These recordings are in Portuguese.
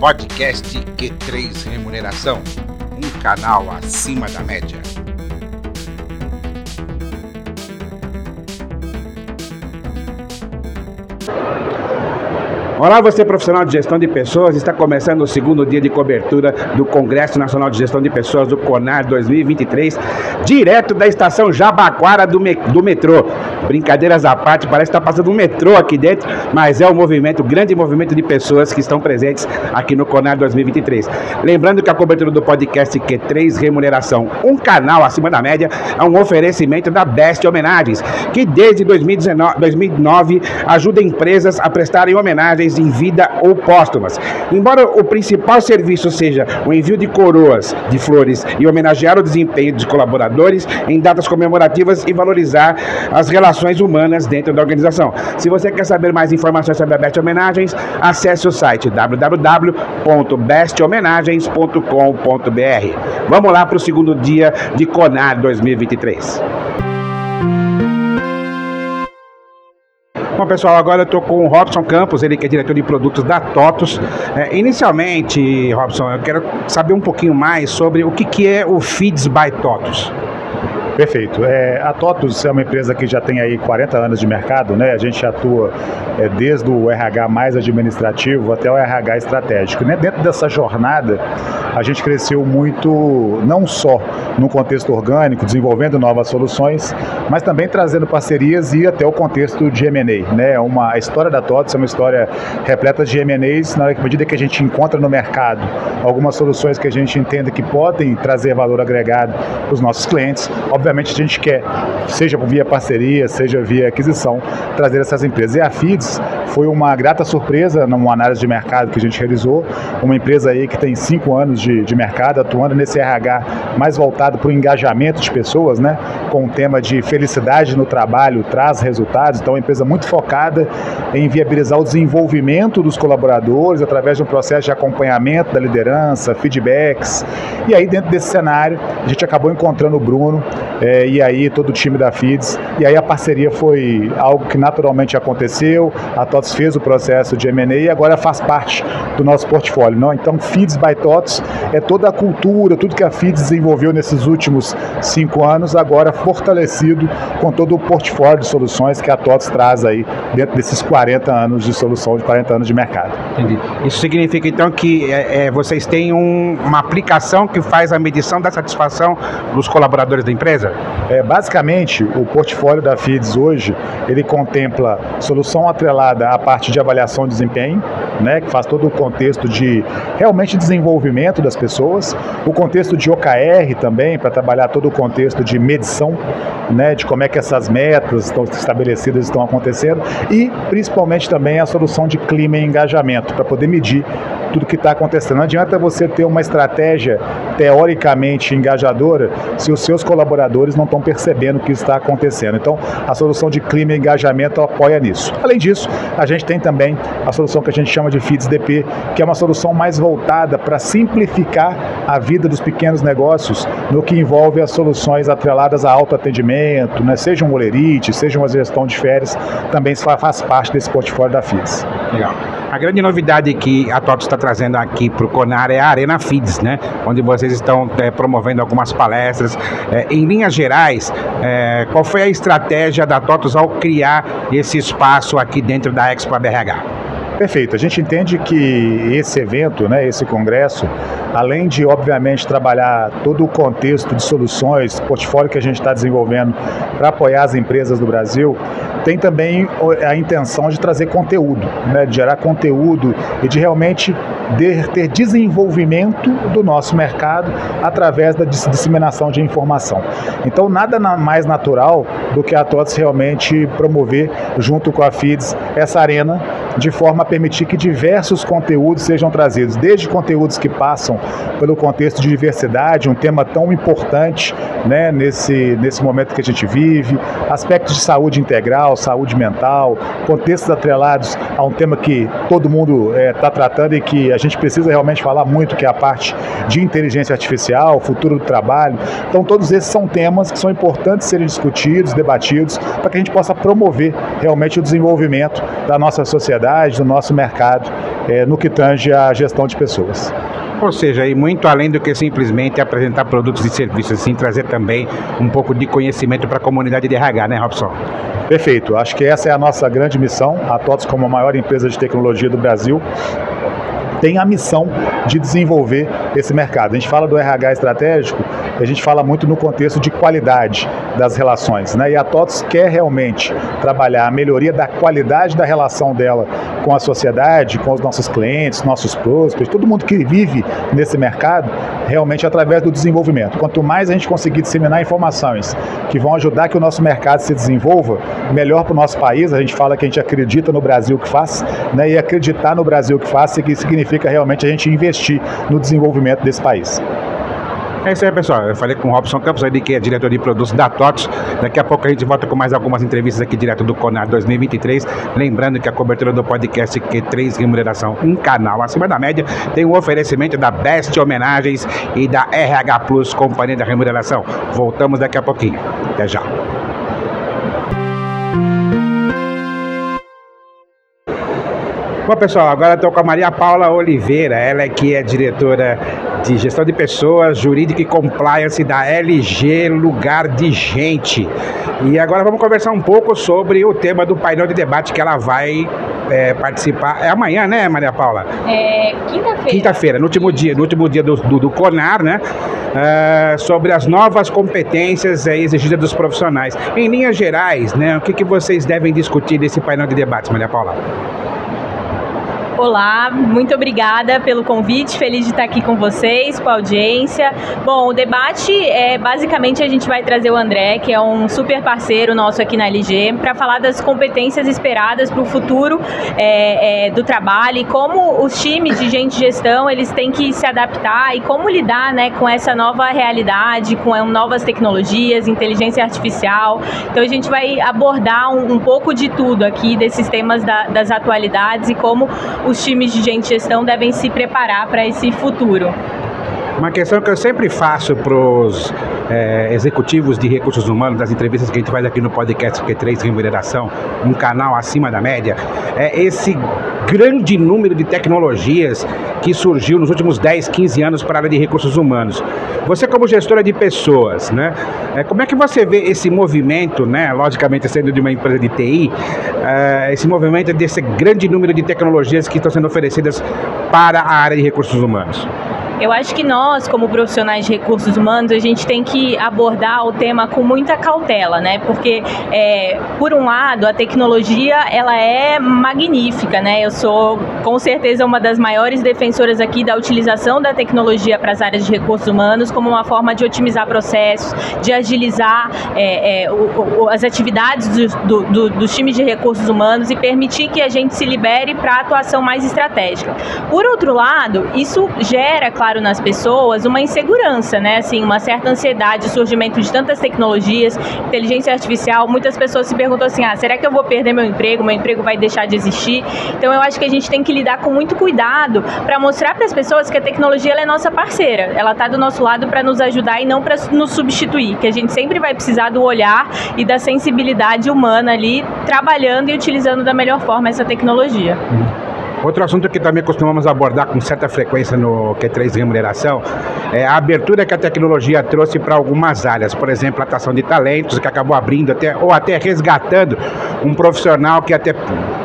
Podcast Q3 Remuneração, um canal acima da média. Olá, você profissional de gestão de pessoas. Está começando o segundo dia de cobertura do Congresso Nacional de Gestão de Pessoas do CONAR 2023, direto da estação Jabaquara do, me do metrô. Brincadeiras à parte, parece que está passando um metrô aqui dentro, mas é um movimento, o grande movimento de pessoas que estão presentes aqui no CONAR 2023. Lembrando que a cobertura do podcast Q3 Remuneração, um canal acima da média, é um oferecimento da Best Homenagens, que desde 2019, 2009 ajuda empresas a prestarem homenagens em vida ou póstumas. Embora o principal serviço seja o envio de coroas de flores e homenagear o desempenho dos colaboradores em datas comemorativas e valorizar as relações humanas dentro da organização. Se você quer saber mais informações sobre a Best Homenagens, acesse o site www.besthomenagens.com.br. Vamos lá para o segundo dia de CONAR 2023. Bom, pessoal, agora eu estou com o Robson Campos, ele que é diretor de produtos da TOTOS. É, inicialmente, Robson, eu quero saber um pouquinho mais sobre o que, que é o Feeds by TOTOS. Perfeito. É, a TOTUS é uma empresa que já tem aí 40 anos de mercado, né? A gente atua é, desde o RH mais administrativo até o RH estratégico. Né? Dentro dessa jornada, a gente cresceu muito, não só no contexto orgânico, desenvolvendo novas soluções, mas também trazendo parcerias e até o contexto de M&A, né? Uma, a história da TOTUS é uma história repleta de M&As, na medida que a gente encontra no mercado algumas soluções que a gente entende que podem trazer valor agregado para os nossos clientes, obviamente a gente quer, seja via parceria, seja via aquisição, trazer essas empresas. E a FIDS foi uma grata surpresa numa análise de mercado que a gente realizou, uma empresa aí que tem cinco anos de, de mercado, atuando nesse RH mais voltado para o engajamento de pessoas, né, com o tema de felicidade no trabalho, traz resultados, então é uma empresa muito focada em viabilizar o desenvolvimento dos colaboradores através de um processo de acompanhamento da liderança, feedbacks, e aí dentro desse cenário a gente acabou encontrando o Bruno, é, e aí todo o time da FIDS, e aí a parceria foi algo que naturalmente aconteceu, a TOTS fez o processo de M&A e agora faz parte do nosso portfólio. Não? Então, FIDS by TOTS é toda a cultura, tudo que a FIDS desenvolveu nesses últimos cinco anos, agora fortalecido com todo o portfólio de soluções que a TOTS traz aí dentro desses 40 anos de solução, de 40 anos de mercado. Entendi. Isso significa então que é, é, vocês têm um, uma aplicação que faz a medição da satisfação dos colaboradores da empresa? É, basicamente, o portfólio da FIDS hoje, ele contempla solução atrelada à parte de avaliação de desempenho, né, que faz todo o contexto de realmente desenvolvimento das pessoas, o contexto de OKR também, para trabalhar todo o contexto de medição, né, de como é que essas metas estão estabelecidas estão acontecendo, e principalmente também a solução de clima e engajamento, para poder medir tudo que está acontecendo. Não adianta você ter uma estratégia teoricamente engajadora se os seus colaboradores não estão percebendo o que está acontecendo. Então, a solução de clima e engajamento apoia nisso. Além disso, a gente tem também a solução que a gente chama de FIDS DP, que é uma solução mais voltada para simplificar a vida dos pequenos negócios no que envolve as soluções atreladas a autoatendimento, né? seja um olerite, seja uma gestão de férias, também faz parte desse portfólio da FIDS. Legal. A grande novidade que a TOTO está trazendo aqui para o Conar é a Arena Feeds, né? Onde vocês estão é, promovendo algumas palestras. É, em linhas gerais, é, qual foi a estratégia da TOTOS ao criar esse espaço aqui dentro da Expo BRH? Perfeito. A gente entende que esse evento, né, esse congresso, além de, obviamente, trabalhar todo o contexto de soluções, portfólio que a gente está desenvolvendo para apoiar as empresas do Brasil, tem também a intenção de trazer conteúdo, né, de gerar conteúdo e de realmente ter desenvolvimento do nosso mercado através da disseminação de informação. Então, nada mais natural do que a TOTS realmente promover, junto com a FIDS, essa arena de forma a permitir que diversos conteúdos sejam trazidos, desde conteúdos que passam pelo contexto de diversidade, um tema tão importante né, nesse, nesse momento que a gente vive, aspectos de saúde integral, saúde mental, contextos atrelados a um tema que todo mundo está é, tratando e que a gente precisa realmente falar muito, que é a parte de inteligência artificial, futuro do trabalho. Então, todos esses são temas que são importantes serem discutidos, debatidos, para que a gente possa promover realmente o desenvolvimento da nossa sociedade, do nosso mercado é, no que tange à gestão de pessoas. Ou seja, e muito além do que simplesmente apresentar produtos e serviços, sim trazer também um pouco de conhecimento para a comunidade de RH, né, Robson? Perfeito. Acho que essa é a nossa grande missão. A TOTS, como a maior empresa de tecnologia do Brasil, tem a missão de desenvolver esse mercado. A gente fala do RH estratégico, a gente fala muito no contexto de qualidade das relações, né? E a TOTS quer realmente trabalhar a melhoria da qualidade da relação dela com a sociedade, com os nossos clientes, nossos prospects, todo mundo que vive nesse mercado, realmente através do desenvolvimento. Quanto mais a gente conseguir disseminar informações que vão ajudar que o nosso mercado se desenvolva, melhor para o nosso país. A gente fala que a gente acredita no Brasil que faz, né? E acreditar no Brasil que faz significa significa realmente a gente investir no desenvolvimento desse país. É isso aí, pessoal. Eu falei com o Robson Campos, ali, que é diretor de produtos da TOTS. Daqui a pouco a gente volta com mais algumas entrevistas aqui direto do CONAR 2023. Lembrando que a cobertura do podcast Q3 Remuneração, um canal acima da média, tem um oferecimento da Best Homenagens e da RH Plus, Companhia da Remuneração. Voltamos daqui a pouquinho. Até já. Bom, pessoal, agora estou com a Maria Paula Oliveira, ela é que é diretora de gestão de pessoas, jurídica e compliance da LG Lugar de Gente. E agora vamos conversar um pouco sobre o tema do painel de debate que ela vai é, participar. É amanhã, né, Maria Paula? É quinta-feira. Quinta-feira, no último dia, no último dia do, do, do CONAR, né? Uh, sobre as novas competências é, exigidas dos profissionais. Em linhas gerais, né? O que, que vocês devem discutir desse painel de debates, Maria Paula? Olá, muito obrigada pelo convite, feliz de estar aqui com vocês, com a audiência. Bom, o debate é basicamente a gente vai trazer o André, que é um super parceiro nosso aqui na LG, para falar das competências esperadas para o futuro é, é, do trabalho e como os times de gente gestão eles têm que se adaptar e como lidar né, com essa nova realidade, com novas tecnologias, inteligência artificial. Então a gente vai abordar um, um pouco de tudo aqui desses temas da, das atualidades e como os times de gente gestão devem se preparar para esse futuro. Uma questão que eu sempre faço para os é, executivos de recursos humanos, das entrevistas que a gente faz aqui no podcast Q3 Remuneração, um canal acima da média, é esse grande número de tecnologias que surgiu nos últimos 10, 15 anos para a área de recursos humanos. Você como gestora de pessoas, né? É, como é que você vê esse movimento, né? Logicamente sendo de uma empresa de TI, é, esse movimento desse grande número de tecnologias que estão sendo oferecidas para a área de recursos humanos? Eu acho que nós, como profissionais de recursos humanos, a gente tem que abordar o tema com muita cautela, né? Porque, é, por um lado, a tecnologia ela é magnífica, né? Eu sou, com certeza, uma das maiores defensoras aqui da utilização da tecnologia para as áreas de recursos humanos como uma forma de otimizar processos, de agilizar é, é, o, o, as atividades do, do, dos times de recursos humanos e permitir que a gente se libere para atuação mais estratégica. Por outro lado, isso gera, claro, claro nas pessoas uma insegurança, né? Assim, uma certa ansiedade, surgimento de tantas tecnologias, inteligência artificial. Muitas pessoas se perguntam assim: ah, será que eu vou perder meu emprego? Meu emprego vai deixar de existir? Então, eu acho que a gente tem que lidar com muito cuidado para mostrar para as pessoas que a tecnologia é nossa parceira. Ela está do nosso lado para nos ajudar e não para nos substituir. Que a gente sempre vai precisar do olhar e da sensibilidade humana ali, trabalhando e utilizando da melhor forma essa tecnologia. Outro assunto que também costumamos abordar com certa frequência no Q3 Remuneração é a abertura que a tecnologia trouxe para algumas áreas, por exemplo, a atração de talentos, que acabou abrindo até, ou até resgatando um profissional que até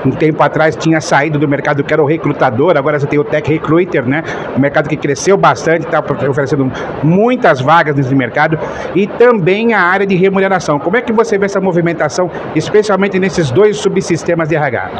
um tempo atrás tinha saído do mercado, que era o recrutador, agora você tem o Tech Recruiter, né? Um mercado que cresceu bastante, está oferecendo muitas vagas nesse mercado, e também a área de remuneração. Como é que você vê essa movimentação, especialmente nesses dois subsistemas de RH?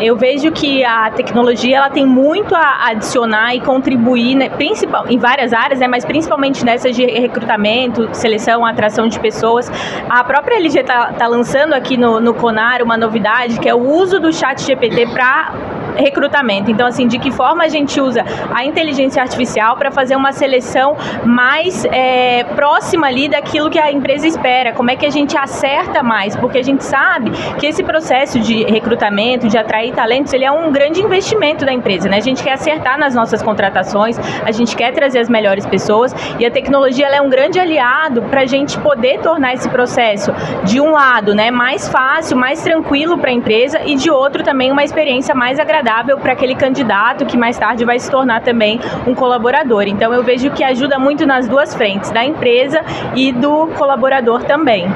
Eu vejo que a tecnologia ela tem muito a adicionar e contribuir, né, principal, em várias áreas, né, mas principalmente nessas de recrutamento, seleção, atração de pessoas. A própria LG está tá lançando aqui no, no Conar uma novidade que é o uso do chat GPT para recrutamento. Então, assim, de que forma a gente usa a inteligência artificial para fazer uma seleção mais é, próxima ali daquilo que a empresa espera? Como é que a gente acerta mais? Porque a gente sabe que esse processo de recrutamento, de atrair talentos, ele é um grande investimento investimento da empresa, né? A gente quer acertar nas nossas contratações, a gente quer trazer as melhores pessoas e a tecnologia é um grande aliado para a gente poder tornar esse processo, de um lado, né, mais fácil, mais tranquilo para a empresa e de outro também uma experiência mais agradável para aquele candidato que mais tarde vai se tornar também um colaborador. Então eu vejo que ajuda muito nas duas frentes, da empresa e do colaborador também.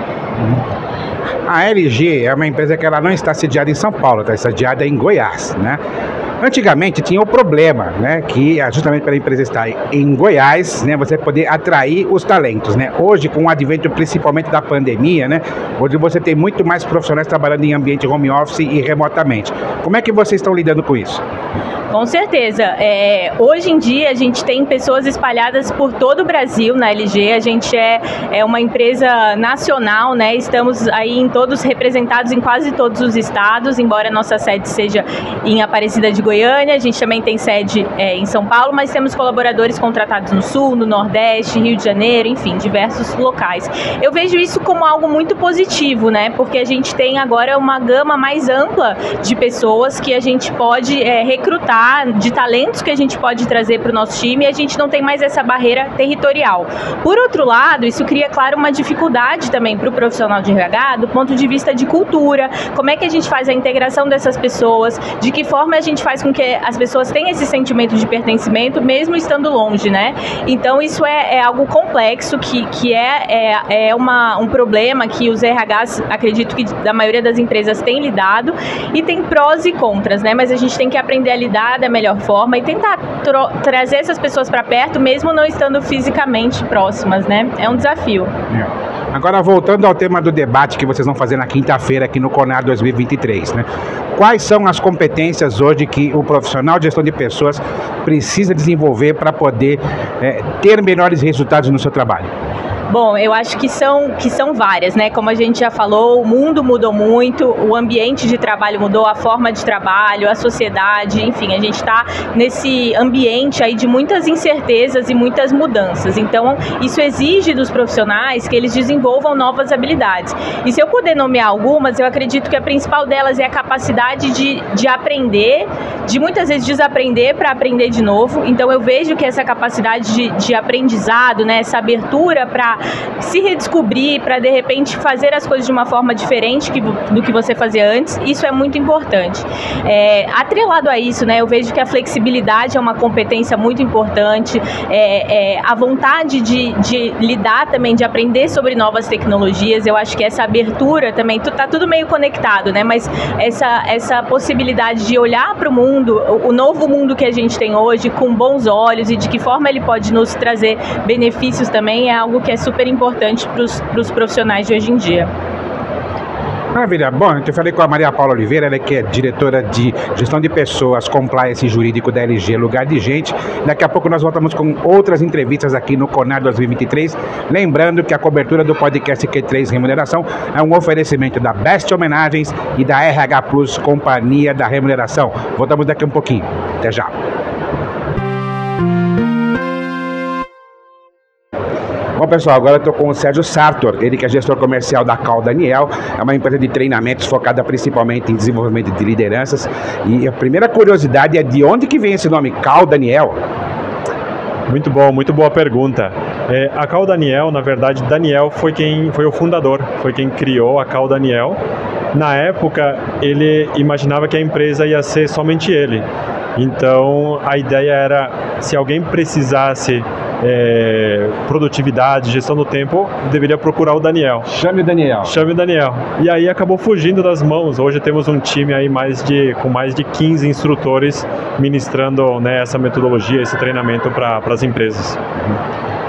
A LG é uma empresa que ela não está sediada em São Paulo, está sediada em Goiás, né? Antigamente tinha o problema, né, que é justamente pela empresa estar em Goiás, né, você poder atrair os talentos, né? Hoje com o advento principalmente da pandemia, né, hoje você tem muito mais profissionais trabalhando em ambiente home office e remotamente. Como é que vocês estão lidando com isso? Com certeza. É, hoje em dia a gente tem pessoas espalhadas por todo o Brasil na LG. A gente é, é uma empresa nacional, né? Estamos aí em todos representados em quase todos os estados, embora a nossa sede seja em Aparecida de Goiânia. A gente também tem sede é, em São Paulo, mas temos colaboradores contratados no Sul, no Nordeste, Rio de Janeiro, enfim, diversos locais. Eu vejo isso como algo muito positivo, né? Porque a gente tem agora uma gama mais ampla de pessoas que a gente pode é, recrutar de talentos que a gente pode trazer para o nosso time e a gente não tem mais essa barreira territorial. Por outro lado, isso cria, claro, uma dificuldade também para o profissional de RH do ponto de vista de cultura, como é que a gente faz a integração dessas pessoas, de que forma a gente faz com que as pessoas tenham esse sentimento de pertencimento, mesmo estando longe, né? Então, isso é, é algo complexo, que, que é, é, é uma, um problema que os RHs, acredito que da maioria das empresas, têm lidado, e tem prós e contras, né? Mas a gente tem que aprender a lidar da melhor forma e tentar trazer essas pessoas para perto, mesmo não estando fisicamente próximas, né? É um desafio. É. Agora, voltando ao tema do debate que vocês vão fazer na quinta-feira aqui no CONAR 2023, né? Quais são as competências hoje que o profissional de gestão de pessoas precisa desenvolver para poder é, ter melhores resultados no seu trabalho? Bom, eu acho que são, que são várias, né? Como a gente já falou, o mundo mudou muito, o ambiente de trabalho mudou, a forma de trabalho, a sociedade, enfim, a gente está nesse ambiente aí de muitas incertezas e muitas mudanças. Então, isso exige dos profissionais que eles desenvolvam novas habilidades. E se eu puder nomear algumas, eu acredito que a principal delas é a capacidade de, de aprender, de muitas vezes desaprender para aprender de novo. Então, eu vejo que essa capacidade de, de aprendizado, né, essa abertura para se redescobrir, para de repente fazer as coisas de uma forma diferente que, do que você fazia antes, isso é muito importante. É, atrelado a isso, né, eu vejo que a flexibilidade é uma competência muito importante, é, é, a vontade de, de, lidar também, de aprender sobre novas tecnologias, eu acho que essa abertura também, tá tudo meio conectado, né, mas essa, essa possibilidade de olhar para o mundo, o novo mundo que a gente tem hoje, com bons olhos e de que forma ele pode nos trazer benefícios também, é algo que é super importante para os profissionais de hoje em dia. Maravilha. Bom, eu falei com a Maria Paula Oliveira, ela que é diretora de gestão de pessoas, compliance jurídico da LG Lugar de Gente. Daqui a pouco nós voltamos com outras entrevistas aqui no Conar 2023. Lembrando que a cobertura do podcast Q3 Remuneração é um oferecimento da Best Homenagens e da RH Plus Companhia da Remuneração. Voltamos daqui a um pouquinho. Até já. Bom, pessoal, agora estou com o Sérgio Sartor, ele que é gestor comercial da Cal Daniel, é uma empresa de treinamentos focada principalmente em desenvolvimento de lideranças. E a primeira curiosidade é de onde que vem esse nome Cal Daniel? Muito bom, muito boa pergunta. É, a Cal Daniel, na verdade, Daniel foi quem foi o fundador, foi quem criou a Cal Daniel. Na época, ele imaginava que a empresa ia ser somente ele. Então, a ideia era se alguém precisasse é, produtividade, gestão do tempo, deveria procurar o Daniel. Chame o Daniel. Chame o Daniel. E aí acabou fugindo das mãos. Hoje temos um time aí mais de, com mais de 15 instrutores ministrando né, essa metodologia, esse treinamento para as empresas.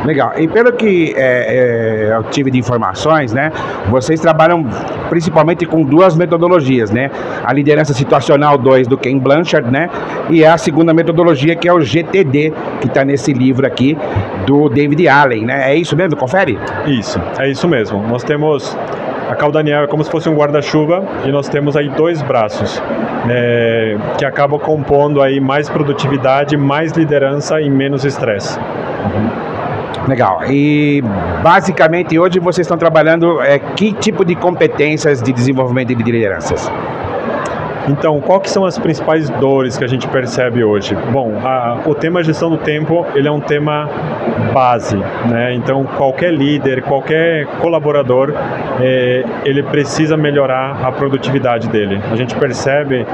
Legal. E pelo que é, é, eu tive de informações, né? Vocês trabalham principalmente com duas metodologias, né? A liderança situacional 2 do Ken Blanchard, né? E a segunda metodologia que é o GTD, que está nesse livro aqui do David Allen, né? É isso mesmo? Confere? Isso, é isso mesmo. Nós temos a Cal Daniel é como se fosse um guarda-chuva e nós temos aí dois braços é, que acabam compondo aí mais produtividade, mais liderança e menos estresse. Legal. E basicamente hoje vocês estão trabalhando é, que tipo de competências de desenvolvimento de lideranças? Então, qual que são as principais dores que a gente percebe hoje? Bom, a, o tema gestão do tempo, ele é um tema base, né? Então, qualquer líder, qualquer colaborador, é, ele precisa melhorar a produtividade dele. A gente percebe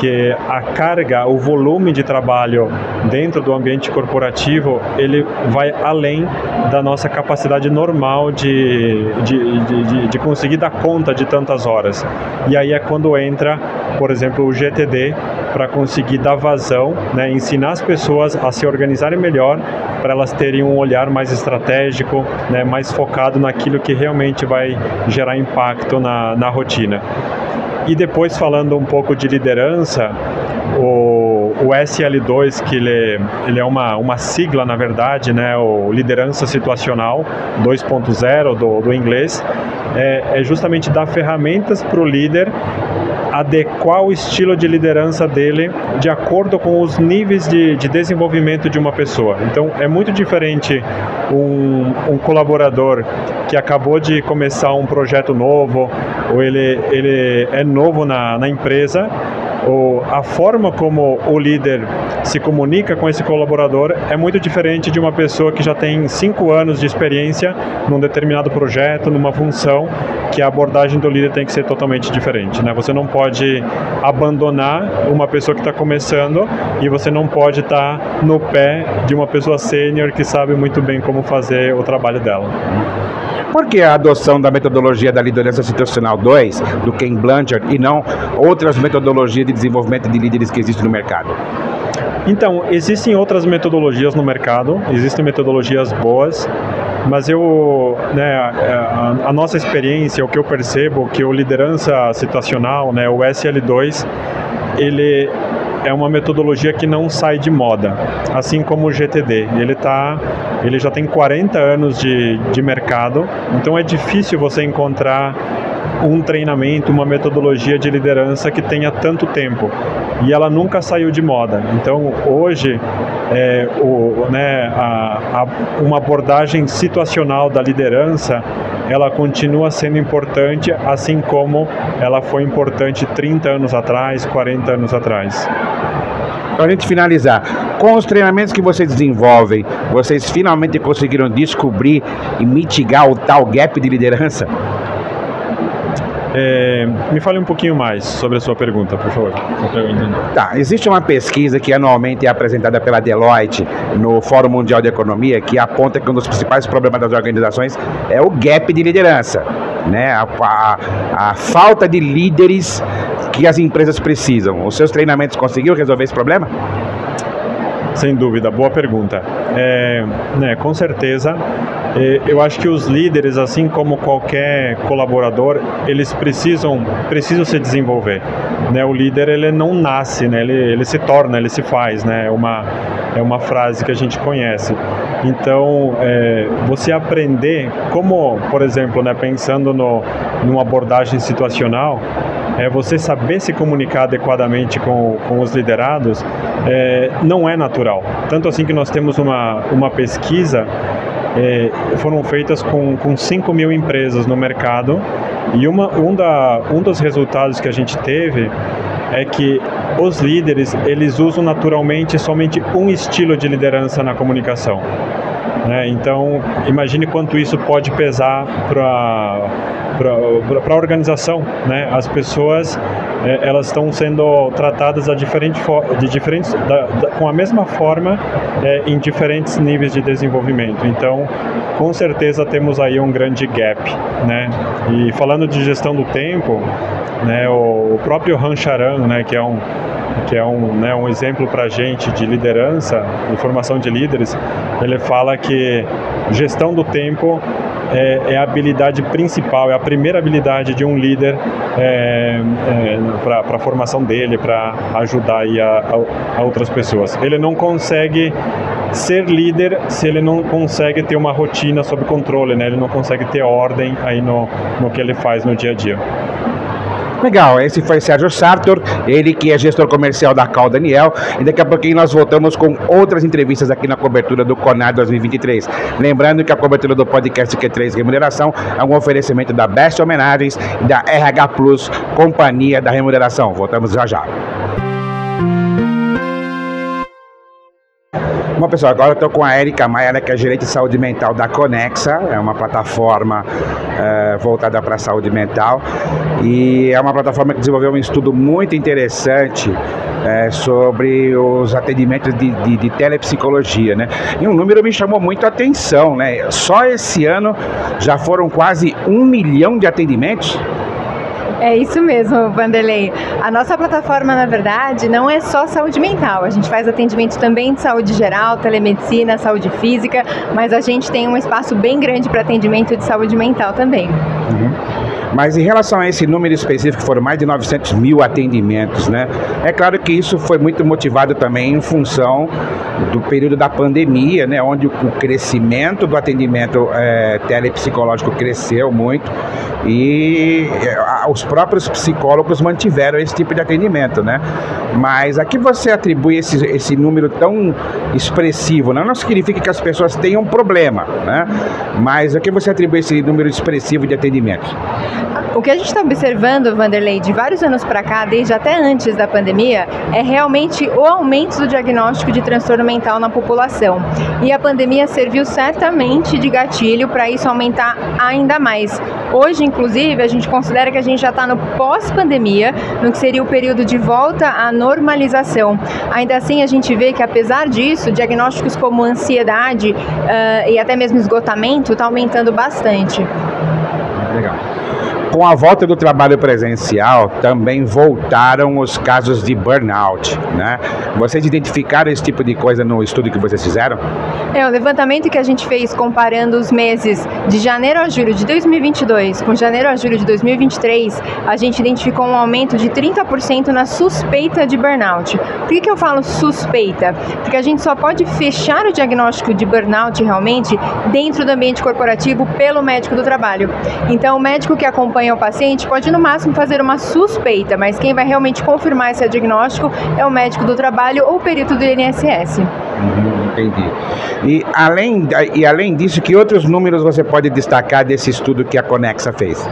que a carga, o volume de trabalho dentro do ambiente corporativo, ele vai além da nossa capacidade normal de, de, de, de, conseguir dar conta de tantas horas. E aí é quando entra, por exemplo, o GTD para conseguir dar vazão, né, ensinar as pessoas a se organizarem melhor, para elas terem um olhar mais estratégico, né, mais focado naquilo que realmente vai gerar impacto na, na rotina. E depois falando um pouco de liderança, o, o SL2, que ele, ele é uma, uma sigla, na verdade, né, o Liderança Situacional 2.0 do, do inglês, é, é justamente dar ferramentas para o líder adequar o estilo de liderança dele de acordo com os níveis de, de desenvolvimento de uma pessoa. Então, é muito diferente um, um colaborador que acabou de começar um projeto novo, ou ele, ele é novo na, na empresa, o, a forma como o líder se comunica com esse colaborador é muito diferente de uma pessoa que já tem cinco anos de experiência num determinado projeto, numa função, que a abordagem do líder tem que ser totalmente diferente. Né? Você não pode abandonar uma pessoa que está começando e você não pode estar tá no pé de uma pessoa sênior que sabe muito bem como fazer o trabalho dela. Por que a adoção da metodologia da liderança situacional 2, do Ken Blanchard, e não outras metodologias de desenvolvimento de líderes que existem no mercado? Então, existem outras metodologias no mercado, existem metodologias boas, mas eu, né, a, a, nossa experiência, o que eu percebo, que o liderança situacional, né, o SL2, ele é uma metodologia que não sai de moda, assim como o GTD. Ele, tá, ele já tem 40 anos de, de mercado, então é difícil você encontrar um treinamento, uma metodologia de liderança que tenha tanto tempo e ela nunca saiu de moda. Então hoje é, o, né, a, a, uma abordagem situacional da liderança ela continua sendo importante, assim como ela foi importante 30 anos atrás, 40 anos atrás. Para a gente finalizar, com os treinamentos que vocês desenvolvem, vocês finalmente conseguiram descobrir e mitigar o tal gap de liderança? É, me fale um pouquinho mais sobre a sua pergunta, por favor. Tá, existe uma pesquisa que anualmente é apresentada pela Deloitte no Fórum Mundial de Economia que aponta que um dos principais problemas das organizações é o gap de liderança, né? A, a, a falta de líderes que as empresas precisam. Os seus treinamentos conseguiram resolver esse problema? Sem dúvida, boa pergunta. É, né, com certeza, é, eu acho que os líderes, assim como qualquer colaborador, eles precisam, precisam se desenvolver. Né? O líder ele não nasce, né? ele, ele se torna, ele se faz. Né? É, uma, é uma frase que a gente conhece. Então, é, você aprender como, por exemplo, né, pensando no, numa abordagem situacional, é você saber se comunicar adequadamente com, com os liderados é, não é natural. Tanto assim que nós temos uma, uma pesquisa, é, foram feitas com, com 5 mil empresas no mercado e uma, um, da, um dos resultados que a gente teve é que os líderes eles usam naturalmente somente um estilo de liderança na comunicação. Né? Então, imagine quanto isso pode pesar para para a organização, né? As pessoas é, elas estão sendo tratadas a diferente de diferentes da, da, com a mesma forma é, em diferentes níveis de desenvolvimento. Então, com certeza temos aí um grande gap, né? E falando de gestão do tempo, né? O, o próprio Han Charan, né? Que é um que é um, né, um exemplo para a gente de liderança, de formação de líderes, ele fala que gestão do tempo é, é, a habilidade principal, é a primeira habilidade de um líder é, é, para a formação dele, para ajudar aí a, a, a, outras pessoas. Ele não consegue ser líder se ele não consegue ter uma rotina sob controle, né? ele não consegue ter ordem aí no, no que ele faz no dia a dia. Legal, esse foi Sérgio Sartor, ele que é gestor comercial da Cal Daniel, e daqui a pouquinho nós voltamos com outras entrevistas aqui na cobertura do CONAR 2023. Lembrando que a cobertura do podcast Q3 Remuneração é um oferecimento da Best Homenagens e da RH Plus, Companhia da Remuneração. Voltamos já já. Bom, pessoal, agora estou com a Erika Maia, ela que é gerente de saúde mental da Conexa, é uma plataforma é, voltada para a saúde mental e é uma plataforma que desenvolveu um estudo muito interessante é, sobre os atendimentos de, de, de, telepsicologia, né? E um número me chamou muito a atenção, né? Só esse ano já foram quase um milhão de atendimentos. É isso mesmo, Vanderlei. A nossa plataforma, na verdade, não é só saúde mental. A gente faz atendimento também de saúde geral, telemedicina, saúde física, mas a gente tem um espaço bem grande para atendimento de saúde mental também. Uhum. Mas em relação a esse número específico, foram mais de 900 mil atendimentos, né? É claro que isso foi muito motivado também em função do período da pandemia, né? Onde o crescimento do atendimento é, telepsicológico cresceu muito e é, os próprios psicólogos mantiveram esse tipo de atendimento, né? Mas a que você atribui esse, esse número tão expressivo? Né? Não significa que as pessoas tenham problema, né? Mas a que você atribui esse número expressivo de atendimentos? O que a gente está observando, Vanderlei, de vários anos para cá, desde até antes da pandemia, é realmente o aumento do diagnóstico de transtorno mental na população. E a pandemia serviu certamente de gatilho para isso aumentar ainda mais. Hoje, inclusive, a gente considera que a gente já está no pós-pandemia, no que seria o período de volta à normalização. Ainda assim, a gente vê que, apesar disso, diagnósticos como ansiedade uh, e até mesmo esgotamento está aumentando bastante. Legal. Com a volta do trabalho presencial, também voltaram os casos de burnout, né? Vocês identificaram esse tipo de coisa no estudo que vocês fizeram? É, o levantamento que a gente fez comparando os meses de janeiro a julho de 2022 com janeiro a julho de 2023, a gente identificou um aumento de 30% na suspeita de burnout. Por que, que eu falo suspeita? Porque a gente só pode fechar o diagnóstico de burnout realmente dentro do ambiente corporativo pelo médico do trabalho. Então, o médico que acompanha acompanha o paciente pode no máximo fazer uma suspeita, mas quem vai realmente confirmar esse diagnóstico é o médico do trabalho ou o perito do INSS. Uhum, entendi. E além, e além disso, que outros números você pode destacar desse estudo que a Conexa fez?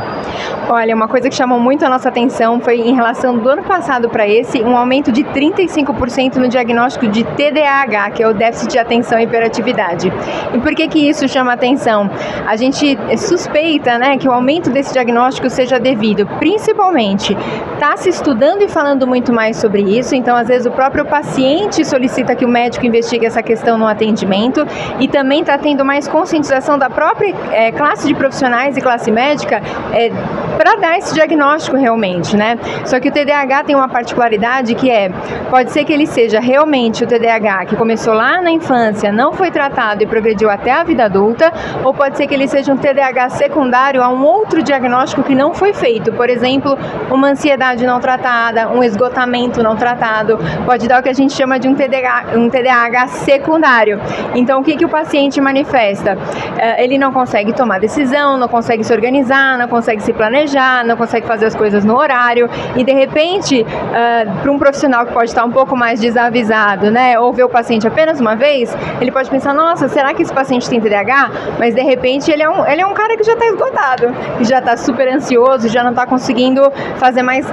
Olha, uma coisa que chamou muito a nossa atenção foi em relação do ano passado para esse, um aumento de 35% no diagnóstico de TDAH, que é o déficit de atenção e hiperatividade. E por que que isso chama atenção? A gente suspeita, né, que o aumento desse diagnóstico seja devido, principalmente, está se estudando e falando muito mais sobre isso, então às vezes o próprio paciente solicita que o médico investigue essa questão no atendimento e também está tendo mais conscientização da própria é, classe de profissionais e classe médica é, para dar esse diagnóstico realmente, né? Só que o TDAH tem uma particularidade que é, pode ser que ele seja realmente o TDAH que começou lá na infância, não foi tratado e progrediu até a vida adulta, ou pode ser que ele seja um TDAH secundário a um outro diagnóstico que não foi feito, por exemplo, uma ansiedade não tratada, um esgotamento não tratado, pode dar o que a gente chama de um TDAH, um TDAH secundário. Então, o que, que o paciente manifesta? Eh, ele não consegue tomar decisão, não consegue se organizar, não consegue se planejar, não consegue fazer as coisas no horário e de repente, uh, para um profissional que pode estar um pouco mais desavisado, né, ou ver o paciente apenas uma vez, ele pode pensar, nossa, será que esse paciente tem TDAH? Mas de repente ele é um, ele é um cara que já está esgotado, que já está super ansioso, já não está conseguindo fazer mais,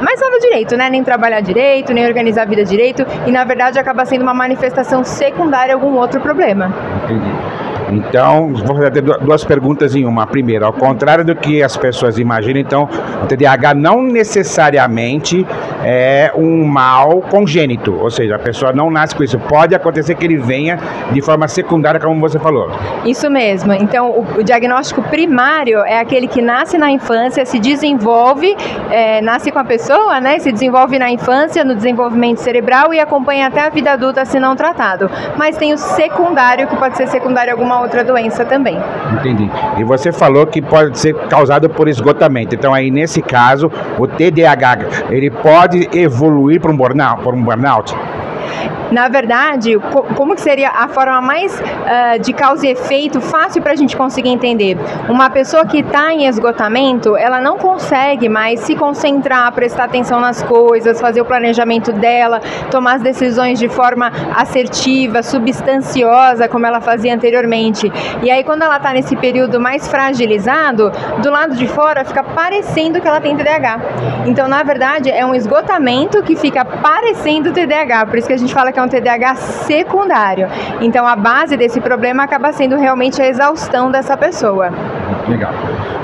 mais nada direito, né, nem trabalhar direito, nem organizar a vida direito e na verdade acaba sendo uma manifestação secundária algum outro problema. Entendi. Então, vou fazer duas perguntas em uma. Primeiro, ao contrário do que as pessoas imaginam, então, o TDAH não necessariamente é um mal congênito, ou seja, a pessoa não nasce com isso. Pode acontecer que ele venha de forma secundária, como você falou. Isso mesmo. Então, o, o diagnóstico primário é aquele que nasce na infância, se desenvolve, é, nasce com a pessoa, né? Se desenvolve na infância, no desenvolvimento cerebral e acompanha até a vida adulta se não tratado. Mas tem o secundário, que pode ser secundário a outra doença também. Entendi. E você falou que pode ser causado por esgotamento. Então aí nesse caso, o TDAH, ele pode evoluir para um burnout, para um burnout? Na verdade, como que seria a forma mais uh, de causa e efeito fácil para a gente conseguir entender? Uma pessoa que está em esgotamento, ela não consegue mais se concentrar, prestar atenção nas coisas, fazer o planejamento dela, tomar as decisões de forma assertiva, substanciosa, como ela fazia anteriormente. E aí, quando ela está nesse período mais fragilizado, do lado de fora fica parecendo que ela tem TDAH. Então, na verdade, é um esgotamento que fica parecendo TDAH, por isso que a gente fala que é um TDAH secundário. Então, a base desse problema acaba sendo realmente a exaustão dessa pessoa. Legal.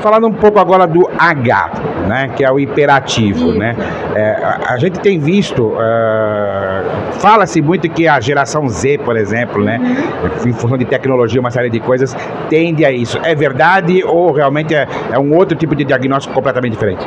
Falando um pouco agora do H, né, que é o hiperativo, né? É, a, a, gente tem visto, uh, fala-se muito que a geração Z, por exemplo, né, em função de tecnologia, uma série de coisas, tende a isso. É verdade ou realmente é, é um outro tipo de diagnóstico completamente diferente?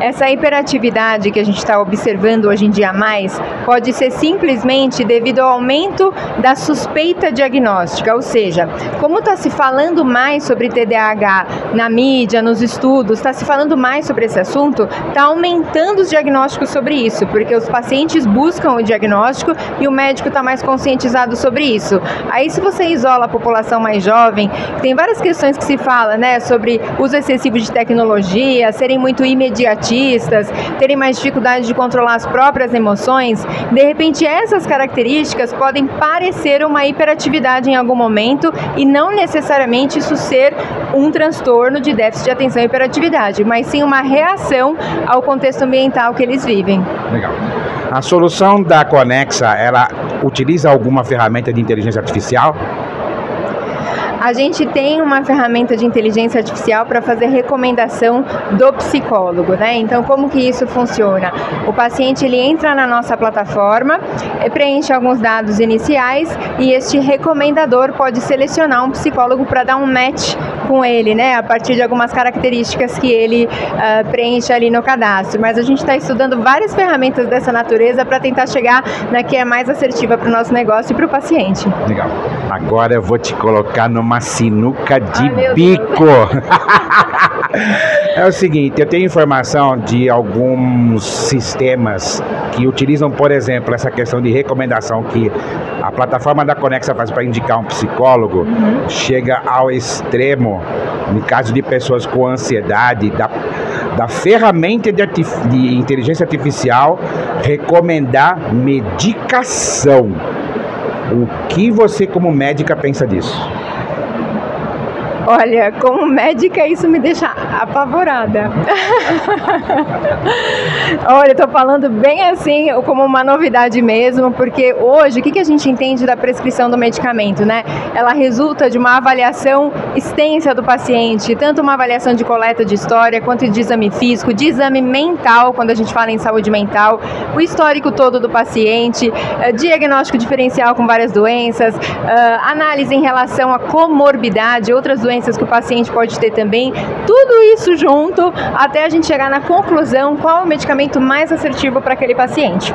Essa hiperatividade que a gente está observando hoje em dia mais pode ser simplesmente devido ao aumento da suspeita diagnóstica, ou seja, como está se falando mais sobre TDAH na mídia, nos estudos, está se falando mais sobre esse assunto, está aumentando os diagnósticos sobre isso, porque os pacientes buscam o diagnóstico e o médico está mais conscientizado sobre isso. Aí, se você isola a população mais jovem, tem várias questões que se fala, né, sobre uso excessivo de tecnologia, serem muito imediatistas, terem mais dificuldade de controlar as próprias emoções. De repente, essas características podem parecer uma hiperatividade em algum momento e não necessariamente isso ser um transtorno de déficit de atenção e hiperatividade, mas sim uma reação ao contexto ambiental que eles vivem. Legal. A solução da Conexa, ela utiliza alguma ferramenta de inteligência artificial? a gente tem uma ferramenta de inteligência artificial para fazer recomendação do psicólogo, né? Então, como que isso funciona? O paciente ele entra na nossa plataforma, preenche alguns dados iniciais e este recomendador pode selecionar um psicólogo para dar um match com ele, né? A partir de algumas características que ele uh, preenche ali no cadastro. Mas a gente está estudando várias ferramentas dessa natureza para tentar chegar na que é mais assertiva para o nosso negócio e para o paciente. Legal. Agora eu vou te colocar numa uma sinuca de Ai, bico. é o seguinte, eu tenho informação de alguns sistemas que utilizam, por exemplo, essa questão de recomendação que a plataforma da Conexa faz para indicar um psicólogo, uhum. chega ao extremo, no caso de pessoas com ansiedade, da, da ferramenta de, de inteligência artificial recomendar medicação. O que você, como médica, pensa disso? Olha, como médica, isso me deixa apavorada. Olha, eu falando bem assim, como uma novidade mesmo, porque hoje, o que, que a gente entende da prescrição do medicamento, né? Ela resulta de uma avaliação extensa do paciente, tanto uma avaliação de coleta de história, quanto de exame físico, de exame mental, quando a gente fala em saúde mental, o histórico todo do paciente, eh, diagnóstico diferencial com várias doenças, eh, análise em relação à comorbidade, outras doenças doenças que o paciente pode ter também, tudo isso junto até a gente chegar na conclusão qual é o medicamento mais assertivo para aquele paciente.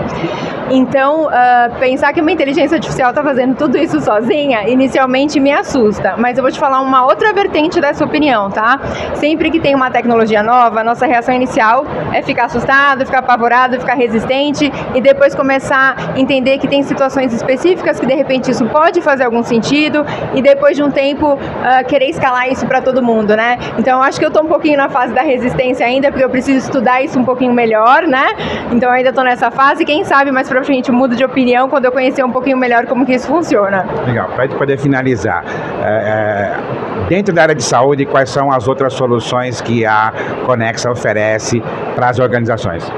Então, uh, pensar que uma inteligência artificial está fazendo tudo isso sozinha, inicialmente me assusta, mas eu vou te falar uma outra vertente dessa opinião, tá? Sempre que tem uma tecnologia nova, nossa reação inicial é ficar assustado, ficar apavorado, ficar resistente e depois começar a entender que tem situações específicas que de repente isso pode fazer algum sentido e depois de um tempo uh, querer escalar falar isso para todo mundo, né? Então acho que eu tô um pouquinho na fase da resistência ainda, porque eu preciso estudar isso um pouquinho melhor, né? Então ainda tô nessa fase. Quem sabe mais pra frente eu mudo de opinião quando eu conhecer um pouquinho melhor como que isso funciona. Legal. Para poder finalizar, é, é, dentro da área de saúde, quais são as outras soluções que a Conexa oferece para as organizações?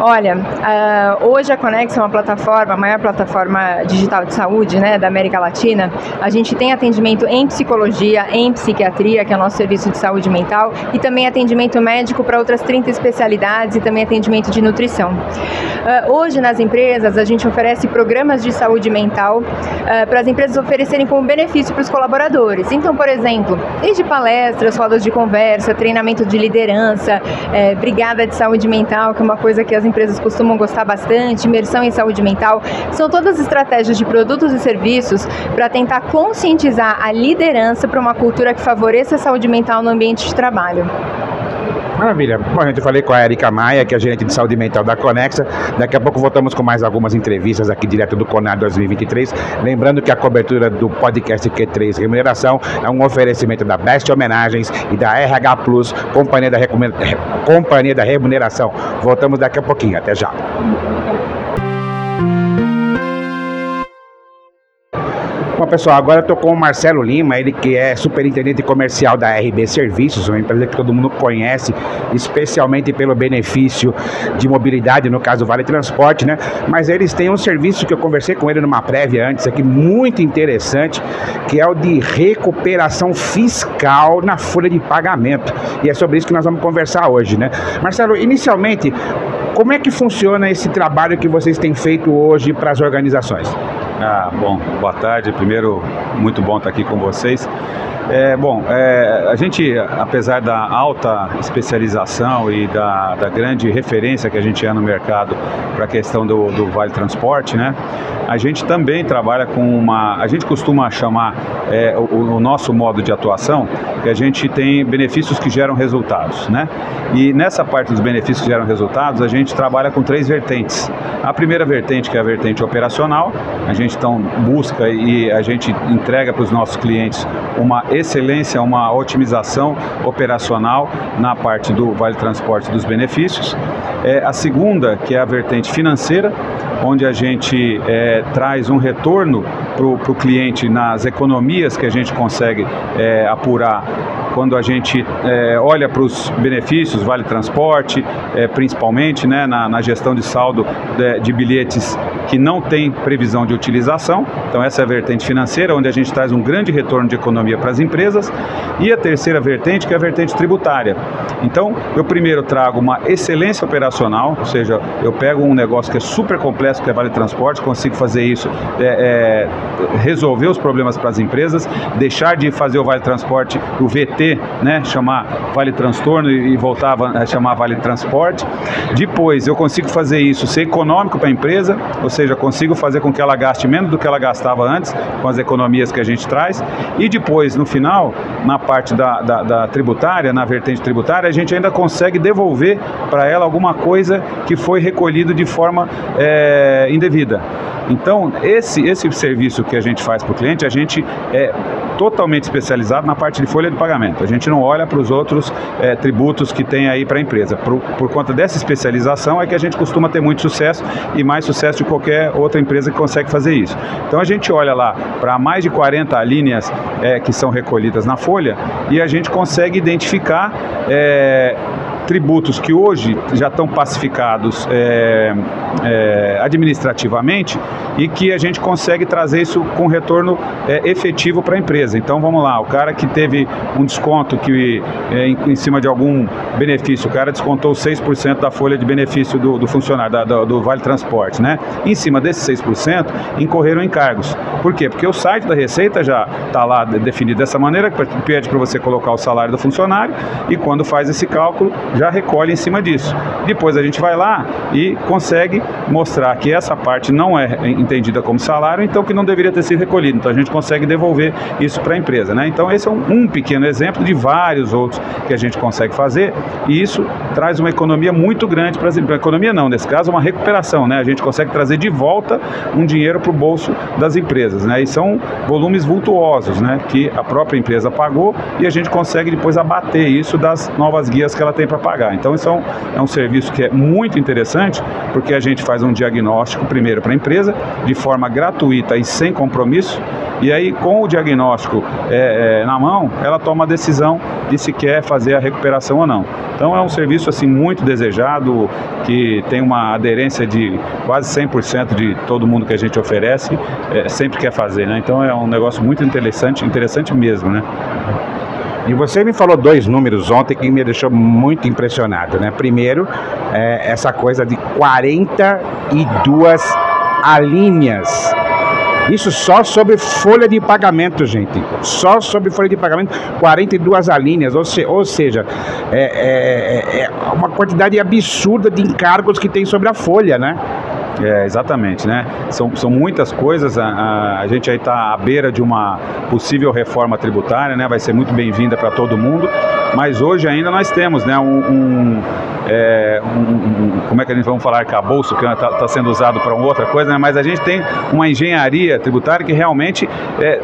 Olha, uh, hoje a Conex é uma plataforma, a maior plataforma digital de saúde né, da América Latina. A gente tem atendimento em psicologia, em psiquiatria, que é o nosso serviço de saúde mental, e também atendimento médico para outras 30 especialidades e também atendimento de nutrição. Uh, hoje nas empresas a gente oferece programas de saúde mental uh, para as empresas oferecerem como benefício para os colaboradores. Então, por exemplo, desde palestras, rodas de conversa, treinamento de liderança, eh, brigada de saúde mental, que é uma coisa que as empresas costumam gostar bastante, imersão em saúde mental, são todas estratégias de produtos e serviços para tentar conscientizar a liderança para uma cultura que favoreça a saúde mental no ambiente de trabalho. Maravilha. Bom, gente, eu falei com a Erika Maia, que é gerente de saúde mental da Conexa. Daqui a pouco voltamos com mais algumas entrevistas aqui direto do CONAR 2023. Lembrando que a cobertura do podcast Q3 Remuneração é um oferecimento da Best Homenagens e da RH Plus, Companhia da, Companhia da Remuneração. Voltamos daqui a pouquinho. Até já. Bom, pessoal, agora eu estou com o Marcelo Lima, ele que é superintendente comercial da RB Serviços, uma empresa que todo mundo conhece, especialmente pelo benefício de mobilidade, no caso Vale Transporte, né? Mas eles têm um serviço que eu conversei com ele numa prévia antes aqui, muito interessante, que é o de recuperação fiscal na folha de pagamento. E é sobre isso que nós vamos conversar hoje, né? Marcelo, inicialmente, como é que funciona esse trabalho que vocês têm feito hoje para as organizações? Ah, bom, boa tarde. Primeiro, muito bom estar aqui com vocês. É, bom, é, a gente, apesar da alta especialização e da, da grande referência que a gente é no mercado para a questão do, do Vale Transporte, né? A gente também trabalha com uma. A gente costuma chamar é, o, o, nosso modo de atuação que a gente tem benefícios que geram resultados, né? E nessa parte dos benefícios que geram resultados, a gente trabalha com três vertentes. A primeira vertente, que é a vertente operacional, a gente então busca e a gente entrega para os nossos clientes uma excelência, uma otimização operacional na parte do Vale Transporte dos benefícios. É, a segunda, que é a vertente financeira, onde a gente é, traz um retorno para o cliente nas economias que a gente consegue é, apurar quando a gente é, olha para os benefícios, vale transporte, é, principalmente né, na, na, gestão de saldo de, de, bilhetes que não tem previsão de utilização. Então, essa é a vertente financeira, onde a gente traz um grande retorno de economia para as empresas. E a terceira vertente, que é a vertente tributária. Então, eu primeiro trago uma excelência operacional, ou seja, eu pego um negócio que é super complexo, que é vale transporte, consigo fazer isso, é, é, resolver os problemas para as empresas, deixar de fazer o vale transporte, o VT né, chamar Vale Transtorno e voltar a chamar Vale Transporte. Depois eu consigo fazer isso ser econômico para a empresa, ou seja, consigo fazer com que ela gaste menos do que ela gastava antes, com as economias que a gente traz. E depois, no final, na parte da, da, da tributária, na vertente tributária, a gente ainda consegue devolver para ela alguma coisa que foi recolhido de forma é, indevida. Então, esse, esse serviço que a gente faz para o cliente, a gente é totalmente especializado na parte de folha de pagamento. A gente não olha para os outros é, tributos que tem aí para a empresa. Por, por conta dessa especialização é que a gente costuma ter muito sucesso e mais sucesso de qualquer outra empresa que consegue fazer isso. Então a gente olha lá para mais de 40 linhas é, que são recolhidas na folha e a gente consegue identificar é, tributos que hoje já estão pacificados é, é, administrativamente e que a gente consegue trazer isso com retorno é, efetivo para a empresa. Então vamos lá, o cara que teve um desconto que é, em, em, cima de algum benefício, o cara descontou 6% da folha de benefício do, do funcionário, da, do, do, Vale Transporte, né? Em cima desses 6%, incorreram encargos. Por quê? Porque o site da Receita já está lá definido dessa maneira, que pede para você colocar o salário do funcionário e quando faz esse cálculo, já recolhe em cima disso. Depois a gente vai lá e consegue mostrar que essa parte não é entendida como salário, então que não deveria ter sido recolhido. Então a gente consegue devolver isso para a empresa. Né? Então esse é um, um pequeno exemplo de vários outros que a gente consegue fazer e isso traz uma economia muito grande para empresas. Economia não, nesse caso uma recuperação. Né? A gente consegue trazer de volta um dinheiro para o bolso das empresas. Né? E são volumes vultuosos né? que a própria empresa pagou e a gente consegue depois abater isso das novas guias que ela tem para pagar. Então, isso é um, é um serviço que é muito interessante, porque a gente faz um diagnóstico primeiro para a empresa, de forma gratuita e sem compromisso, e aí, com o diagnóstico é, é, na mão, ela toma a decisão de se quer fazer a recuperação ou não. Então, é um serviço assim muito desejado, que tem uma aderência de quase 100% de todo mundo que a gente oferece, é, sempre quer fazer. Né? Então, é um negócio muito interessante, interessante mesmo. Né? E você me falou dois números ontem que me deixou muito impressionado, né? Primeiro, é essa coisa de 42 alíneas. Isso só sobre folha de pagamento, gente. Só sobre folha de pagamento, 42 alíneas. Ou, se, ou seja, é, é, é uma quantidade absurda de encargos que tem sobre a folha, né? É, exatamente, né? São, são muitas coisas. A, a, gente aí está à beira de uma possível reforma tributária, né? Vai ser muito bem-vinda para todo mundo. Mas hoje ainda nós temos, né? Um, um, é, um, como é que a gente vamos falar arcabouço que está tá sendo usado para outra coisa, né? Mas a gente tem uma engenharia tributária que realmente é,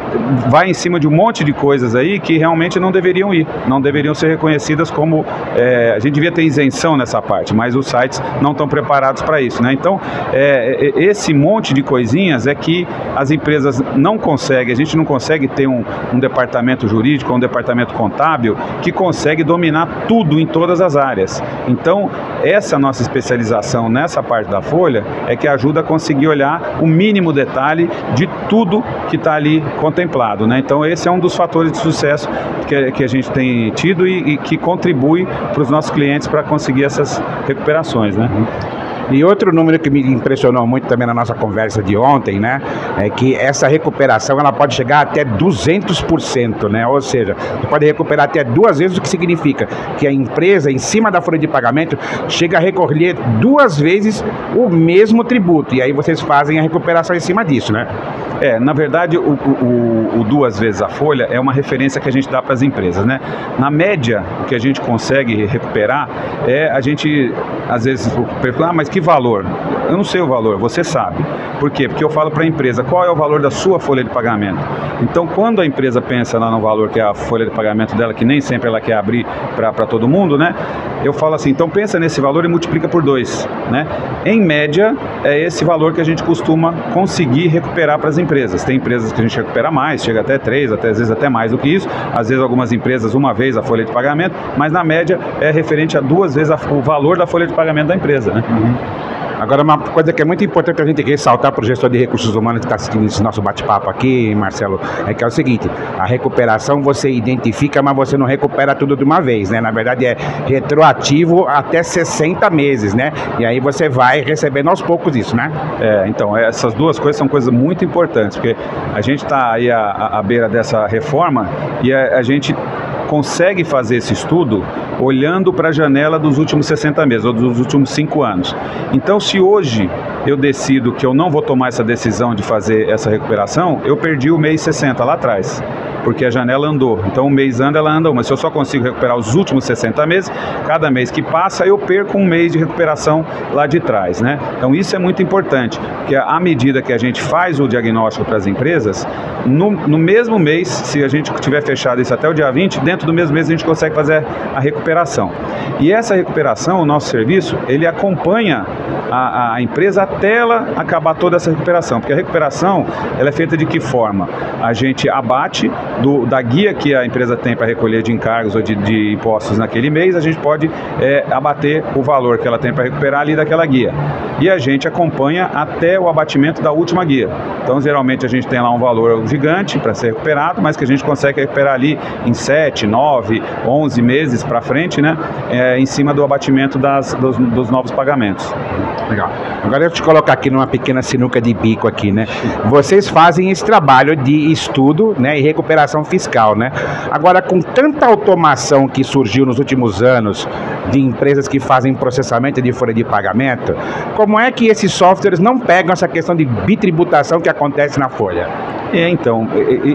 vai em cima de um monte de coisas aí que realmente não deveriam ir, não deveriam ser reconhecidas como é, a gente devia ter isenção nessa parte, mas os sites não estão preparados para isso, né? Então é, é, esse monte de coisinhas é que as empresas não conseguem, a gente não consegue ter um, um departamento jurídico, um departamento contábil que consegue dominar tudo em todas as áreas. Então essa nossa especialização nessa parte da folha é que ajuda a conseguir olhar o mínimo detalhe de tudo que está ali contemplado, né? Então esse é um dos fatores de sucesso que, que a gente tem tido e, e que contribui para os nossos clientes para conseguir essas recuperações, né? E outro número que me impressionou muito também na nossa conversa de ontem, né, é que essa recuperação ela pode chegar até 200%, né? Ou seja, você pode recuperar até duas vezes o que significa que a empresa em cima da folha de pagamento chega a recolher duas vezes o mesmo tributo. E aí vocês fazem a recuperação em cima disso, né? É, na verdade, o, o, o, duas vezes a folha é uma referência que a gente dá para as empresas, né? Na média, o que a gente consegue recuperar é a gente, às vezes, pergunta, ah, mas que valor? Eu não sei o valor, você sabe. Por quê? Porque eu falo para a empresa qual é o valor da sua folha de pagamento. Então, quando a empresa pensa lá no valor que é a folha de pagamento dela, que nem sempre ela quer abrir para todo mundo, né? Eu falo assim, então pensa nesse valor e multiplica por dois, né? Em média, é esse valor que a gente costuma conseguir recuperar para as empresas. Tem empresas que a gente recupera mais, chega até três, até às vezes até mais do que isso. Às vezes algumas empresas uma vez a folha de pagamento, mas na média é referente a duas vezes a, o valor da folha de pagamento da empresa, né? Uhum. Agora, uma coisa que é muito importante a gente ressaltar para o gestor de recursos humanos que está assistindo esse nosso bate-papo aqui, Marcelo, é que é o seguinte: a recuperação você identifica, mas você não recupera tudo de uma vez, né? Na verdade, é retroativo até 60 meses, né? E aí você vai recebendo aos poucos isso, né? É, então, essas duas coisas são coisas muito importantes, porque a gente está aí à, à, beira dessa reforma e a, a gente consegue fazer esse estudo olhando para a janela dos últimos 60 meses ou dos últimos 5 anos. Então, se hoje eu decido que eu não vou tomar essa decisão de fazer essa recuperação, eu perdi o mês 60 lá atrás porque a janela andou. Então, um mês anda, ela anda mas Se eu só consigo recuperar os últimos 60 meses, cada mês que passa, eu perco um mês de recuperação lá de trás, né? Então, isso é muito importante, porque à medida que a gente faz o diagnóstico para as empresas, no, no mesmo mês, se a gente tiver fechado isso até o dia 20, dentro do mesmo mês a gente consegue fazer a recuperação. E essa recuperação, o nosso serviço, ele acompanha a, a empresa até ela acabar toda essa recuperação, porque a recuperação, ela é feita de que forma? A gente abate do, da guia que a empresa tem para recolher de encargos ou de, de, impostos naquele mês, a gente pode é, abater o valor que ela tem para recuperar ali daquela guia. E a gente acompanha até o abatimento da última guia. Então, geralmente, a gente tem lá um valor gigante para ser recuperado, mas que a gente consegue recuperar ali em 7, 9, 11 meses para frente, né? É, em cima do abatimento das, dos, dos novos pagamentos. Legal. Agora eu te colocar aqui numa pequena sinuca de bico aqui, né? Vocês fazem esse trabalho de estudo, né, e recuperação fiscal, né? Agora, com tanta automação que surgiu nos últimos anos de empresas que fazem processamento de folha de pagamento, como é que esses softwares não pegam essa questão de bitributação que acontece na folha? É, então,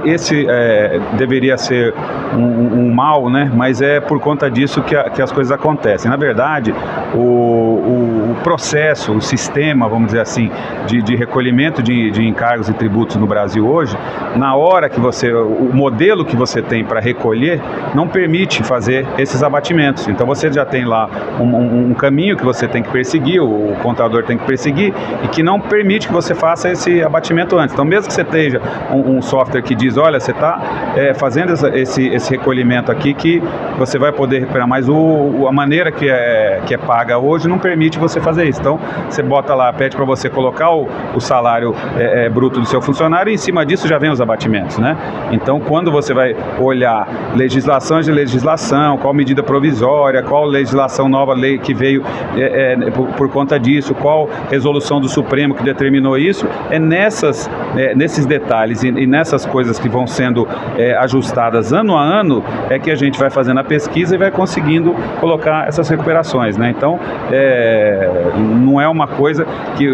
esse é, deveria ser um, um, mal, né? Mas é por conta disso que, a, que as coisas acontecem. Na verdade, o, o, o, processo, o sistema, vamos dizer assim, de, de recolhimento de, de, encargos e tributos no Brasil hoje, na hora que você, o modelo que você tem para recolher, não permite fazer esses abatimentos. Então você já tem lá um, um, um caminho que você tem que perseguir, o contador tem que perseguir, e que não permite que você faça esse abatimento antes. Então, mesmo que você esteja um, um software que diz, olha, você está é, fazendo esse, esse recolhimento aqui que você vai poder recuperar, mas o, a maneira que é, que é paga hoje não permite você fazer isso. Então, você bota lá, pede para você colocar o, o salário é, é, bruto do seu funcionário e em cima disso já vem os abatimentos, né? Então, quando você vai olhar legislação de legislação, qual medida provisória, qual legislação nova lei que veio é, é, por, por conta disso, qual resolução do Supremo que determinou isso, é nessas é, nesses detalhes e, e, nessas coisas que vão sendo é, ajustadas ano a ano, é que a gente vai fazendo a pesquisa e vai conseguindo colocar essas recuperações. Né? Então, é, não é uma coisa que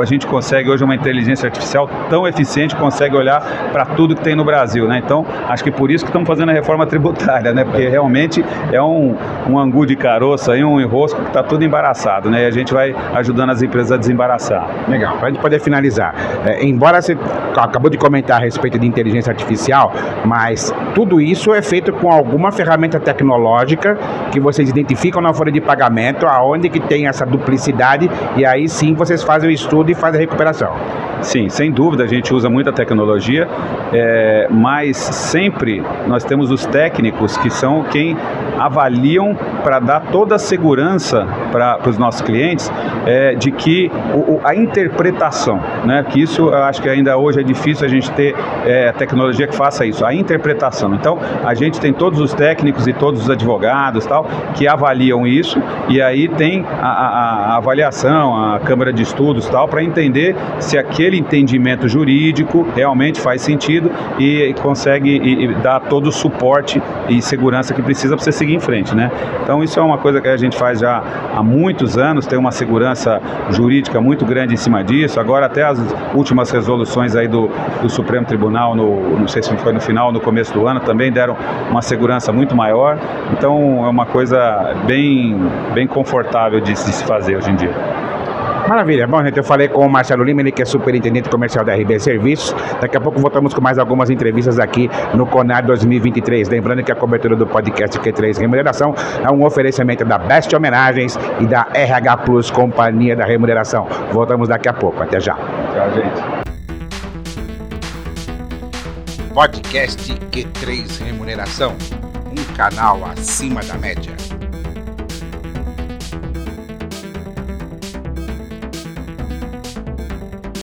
a gente consegue hoje, uma inteligência artificial tão eficiente, consegue olhar para tudo que tem no Brasil. Né? Então, acho que por isso que estamos fazendo a reforma tributária, né? porque realmente é um, um angu de caroço, aí, um enrosco que está tudo embaraçado. Né? E a gente vai ajudando as empresas a desembaraçar. Legal, para a gente poder finalizar. É, embora você acabou de comentar a respeito de inteligência artificial, mas tudo isso é feito com alguma ferramenta tecnológica que vocês identificam na folha de pagamento, aonde que tem essa duplicidade, e aí sim vocês fazem o estudo e fazem a recuperação. Sim, sem dúvida a gente usa muita tecnologia, é, mas sempre nós temos os técnicos que são quem avaliam para dar toda a segurança para os nossos clientes é, de que o, a interpretação, né, que isso eu acho que ainda hoje é difícil a gente ter é, tecnologia que faça isso, a interpretação. Então a gente tem todos os técnicos e todos os advogados tal que avaliam isso e aí tem a, a, a avaliação, a câmara de estudos tal para entender se aquele entendimento jurídico realmente faz sentido e consegue e, e dar todo o suporte e segurança que precisa para você seguir em frente, né? Então isso é uma coisa que a gente faz já há muitos anos, tem uma segurança jurídica muito grande em cima disso. Agora até as últimas resoluções aí do, do Supremo Tribunal, no, não sei se foi no final no começo do ano, também deram uma segurança muito maior. Então é uma coisa bem, bem confortável de se fazer hoje em dia. Maravilha. Bom, gente, eu falei com o Marcelo Lima, ele que é superintendente comercial da RB Serviços. Daqui a pouco voltamos com mais algumas entrevistas aqui no CONAR 2023. Lembrando que a cobertura do podcast Q3 Remuneração é um oferecimento da Best Homenagens e da RH Plus Companhia da Remuneração. Voltamos daqui a pouco. Até já. Tchau, gente. Podcast Q3 Remuneração, um canal acima da média.